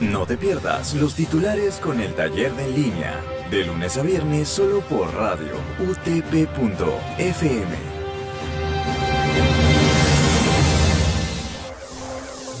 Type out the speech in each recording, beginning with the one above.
No te pierdas los titulares con el taller de en línea, de lunes a viernes solo por radio utp.fm.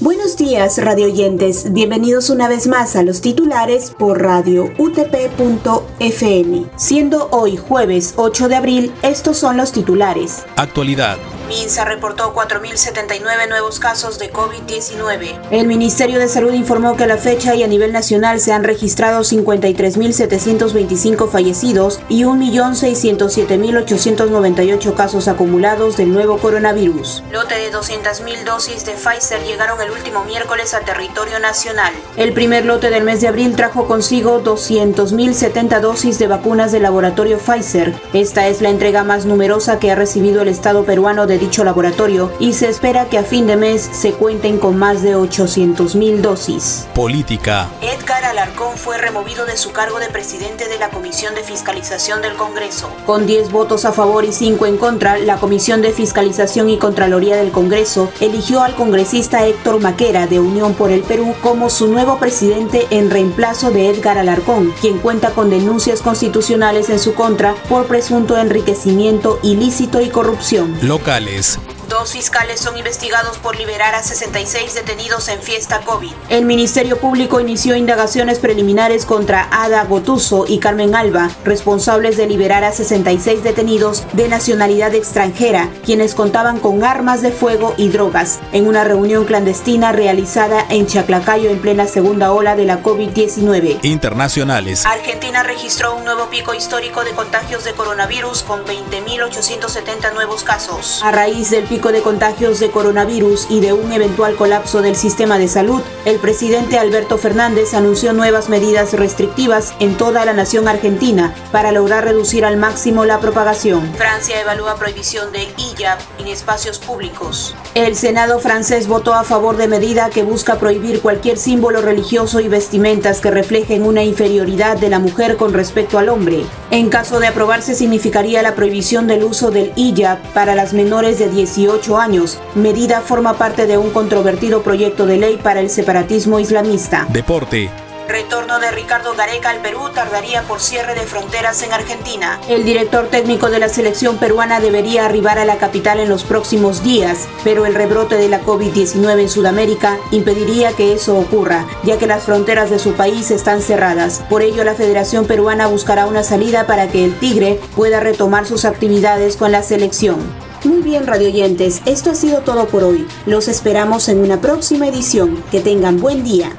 Buenos días, radioyentes. Bienvenidos una vez más a los titulares por radio utp.fm. Siendo hoy jueves 8 de abril, estos son los titulares. Actualidad. MINSA reportó 4.079 nuevos casos de COVID-19. El Ministerio de Salud informó que a la fecha y a nivel nacional se han registrado 53.725 fallecidos y 1.607.898 casos acumulados del nuevo coronavirus. Lote de 200.000 dosis de Pfizer llegaron el último miércoles a territorio nacional. El primer lote del mes de abril trajo consigo 200.070 dosis de vacunas del laboratorio Pfizer. Esta es la entrega más numerosa que ha recibido el Estado peruano de dicho laboratorio y se espera que a fin de mes se cuenten con más de 800 mil dosis. Política. Edgar Alarcón fue removido de su cargo de presidente de la Comisión de Fiscalización del Congreso. Con 10 votos a favor y 5 en contra, la Comisión de Fiscalización y Contraloría del Congreso eligió al congresista Héctor Maquera de Unión por el Perú como su nuevo presidente en reemplazo de Edgar Alarcón, quien cuenta con denuncias constitucionales en su contra por presunto enriquecimiento ilícito y corrupción. Locales families. Dos fiscales son investigados por liberar a 66 detenidos en fiesta COVID. El Ministerio Público inició indagaciones preliminares contra Ada Gotuso y Carmen Alba, responsables de liberar a 66 detenidos de nacionalidad extranjera, quienes contaban con armas de fuego y drogas, en una reunión clandestina realizada en Chaclacayo en plena segunda ola de la COVID-19. Internacionales. Argentina registró un nuevo pico histórico de contagios de coronavirus con 20.870 nuevos casos. A raíz del pico de contagios de coronavirus y de un eventual colapso del sistema de salud, el presidente Alberto Fernández anunció nuevas medidas restrictivas en toda la nación argentina para lograr reducir al máximo la propagación. Francia evalúa prohibición de hijab en espacios públicos. El Senado francés votó a favor de medida que busca prohibir cualquier símbolo religioso y vestimentas que reflejen una inferioridad de la mujer con respecto al hombre. En caso de aprobarse significaría la prohibición del uso del hijab para las menores de 18 años. Medida forma parte de un controvertido proyecto de ley para el separatismo islamista. Deporte. Retorno de Ricardo Gareca al Perú tardaría por cierre de fronteras en Argentina. El director técnico de la selección peruana debería arribar a la capital en los próximos días, pero el rebrote de la COVID-19 en Sudamérica impediría que eso ocurra, ya que las fronteras de su país están cerradas. Por ello, la Federación Peruana buscará una salida para que el Tigre pueda retomar sus actividades con la selección. Muy bien, radioyentes, esto ha sido todo por hoy. Los esperamos en una próxima edición. Que tengan buen día.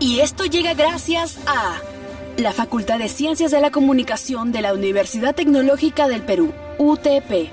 Y esto llega gracias a la Facultad de Ciencias de la Comunicación de la Universidad Tecnológica del Perú, UTP.